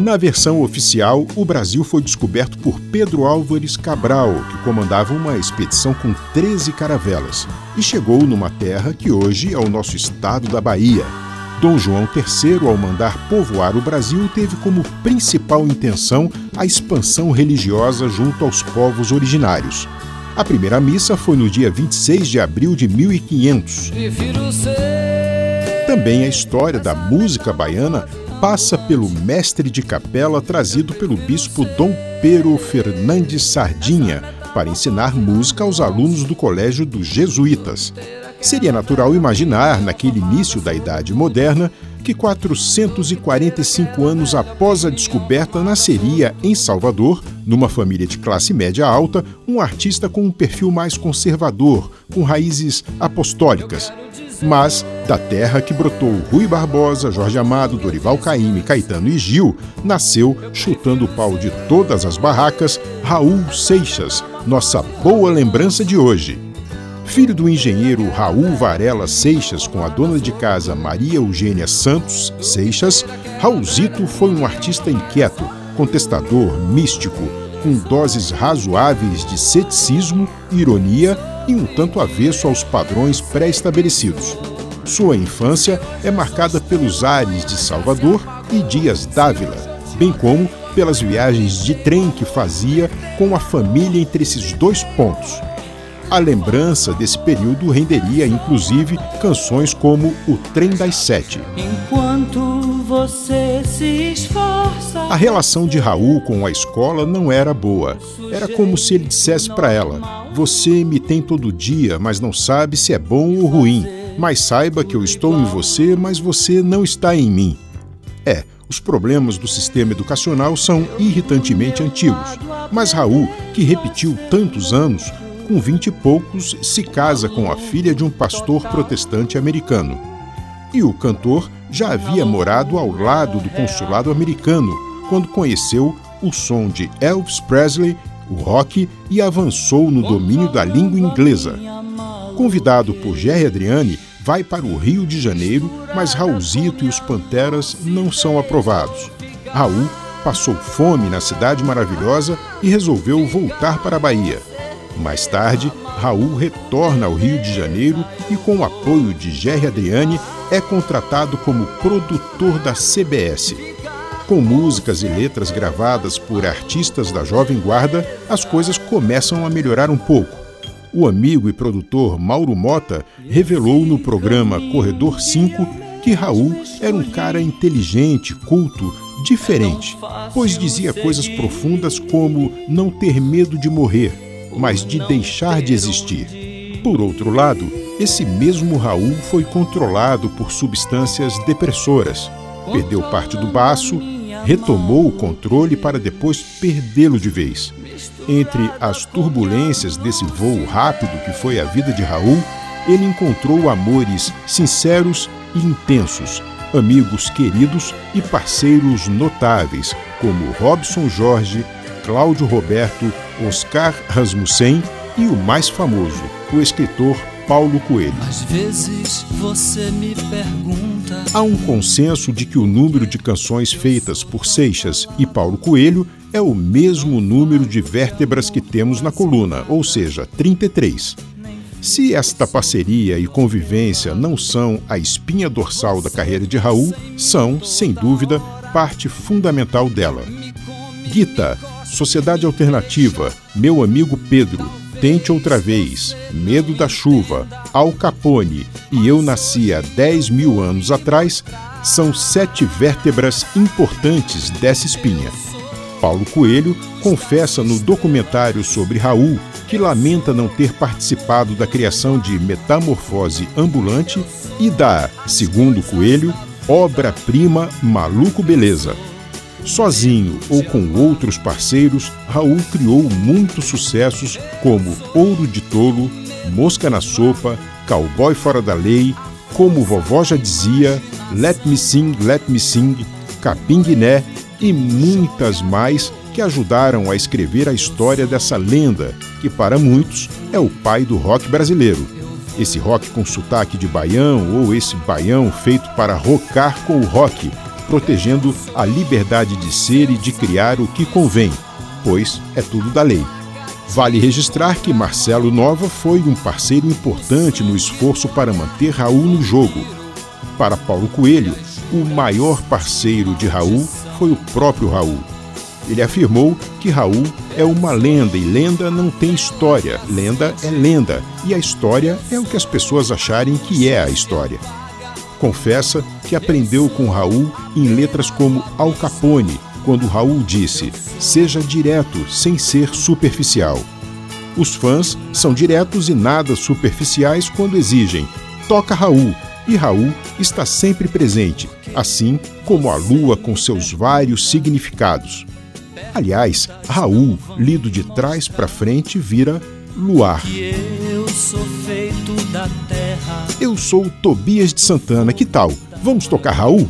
Na versão oficial, o Brasil foi descoberto por Pedro Álvares Cabral, que comandava uma expedição com 13 caravelas, e chegou numa terra que hoje é o nosso estado da Bahia. Dom João III, ao mandar povoar o Brasil, teve como principal intenção a expansão religiosa junto aos povos originários. A primeira missa foi no dia 26 de abril de 1500. Também a história da música baiana passa pelo mestre de capela trazido pelo bispo Dom Pero Fernandes Sardinha para ensinar música aos alunos do Colégio dos Jesuítas. Seria natural imaginar, naquele início da Idade Moderna, que 445 anos após a descoberta nasceria em Salvador, numa família de classe média alta, um artista com um perfil mais conservador, com raízes apostólicas mas da terra que brotou Rui Barbosa, Jorge Amado, Dorival Caymmi, Caetano e Gil, nasceu, chutando o pau de todas as barracas, Raul Seixas, nossa boa lembrança de hoje. Filho do engenheiro Raul Varela Seixas com a dona de casa Maria Eugênia Santos Seixas, Raulzito foi um artista inquieto, contestador, místico, com doses razoáveis de ceticismo, ironia e um tanto avesso aos padrões pré-estabelecidos. Sua infância é marcada pelos ares de Salvador e Dias Dávila, bem como pelas viagens de trem que fazia com a família entre esses dois pontos. A lembrança desse período renderia, inclusive, canções como O Trem das Sete. Enquanto você se esforça. A relação de Raul com a escola não era boa. Era como se ele dissesse para ela: Você me tem todo dia, mas não sabe se é bom ou ruim. Mas saiba que eu estou em você, mas você não está em mim. É, os problemas do sistema educacional são irritantemente antigos. Mas Raul, que repetiu tantos anos, com vinte e poucos, se casa com a filha de um pastor protestante americano. E o cantor já havia morado ao lado do consulado americano quando conheceu o som de Elvis Presley, o rock e avançou no domínio da língua inglesa. Convidado por Jerry Adriani, vai para o Rio de Janeiro, mas Raulzito e os Panteras não são aprovados. Raul passou fome na cidade maravilhosa e resolveu voltar para a Bahia. Mais tarde, Raul retorna ao Rio de Janeiro e, com o apoio de Jerry Adriani, é contratado como produtor da CBS. Com músicas e letras gravadas por artistas da Jovem Guarda, as coisas começam a melhorar um pouco. O amigo e produtor Mauro Mota revelou no programa Corredor 5 que Raul era um cara inteligente, culto, diferente, pois dizia coisas profundas como não ter medo de morrer, mas de deixar de existir. Por outro lado, esse mesmo Raul foi controlado por substâncias depressoras. Perdeu parte do baço, retomou o controle para depois perdê-lo de vez. Entre as turbulências desse voo rápido que foi a vida de Raul, ele encontrou amores sinceros e intensos, amigos queridos e parceiros notáveis, como Robson Jorge, Cláudio Roberto, Oscar Rasmussen e o mais famoso, o escritor Paulo Coelho. Às vezes você me pergunta. Há um consenso de que o número de canções feitas por Seixas e Paulo Coelho é o mesmo número de vértebras que temos na coluna, ou seja, 33. Se esta parceria e convivência não são a espinha dorsal da carreira de Raul, são, sem dúvida, parte fundamental dela. Guita, Sociedade Alternativa, Meu Amigo Pedro, Tente Outra Vez, Medo da Chuva, Al Capone e Eu Nasci há 10 mil anos atrás são sete vértebras importantes dessa espinha. Paulo Coelho confessa no documentário sobre Raul que lamenta não ter participado da criação de Metamorfose Ambulante e da, segundo Coelho, obra-prima Maluco Beleza. Sozinho ou com outros parceiros, Raul criou muitos sucessos como Ouro de Tolo, Mosca na Sopa, Cowboy Fora da Lei, Como Vovó Já Dizia, Let Me Sing, Let Me Sing, Capim Guiné e muitas mais que ajudaram a escrever a história dessa lenda, que para muitos é o pai do rock brasileiro. Esse rock com sotaque de baião ou esse baião feito para rocar com o rock, protegendo a liberdade de ser e de criar o que convém, pois é tudo da lei. Vale registrar que Marcelo Nova foi um parceiro importante no esforço para manter Raul no jogo. Para Paulo Coelho, o maior parceiro de Raul foi o próprio Raul. Ele afirmou que Raul é uma lenda e lenda não tem história. Lenda é lenda e a história é o que as pessoas acharem que é a história. Confessa que aprendeu com Raul em letras como Al Capone, quando Raul disse: Seja direto, sem ser superficial. Os fãs são diretos e nada superficiais quando exigem: toca Raul, e Raul está sempre presente, assim como a lua com seus vários significados. Aliás, Raul, lido de trás para frente, vira luar. Eu sou o Tobias de Santana, que tal? Vamos tocar Raul?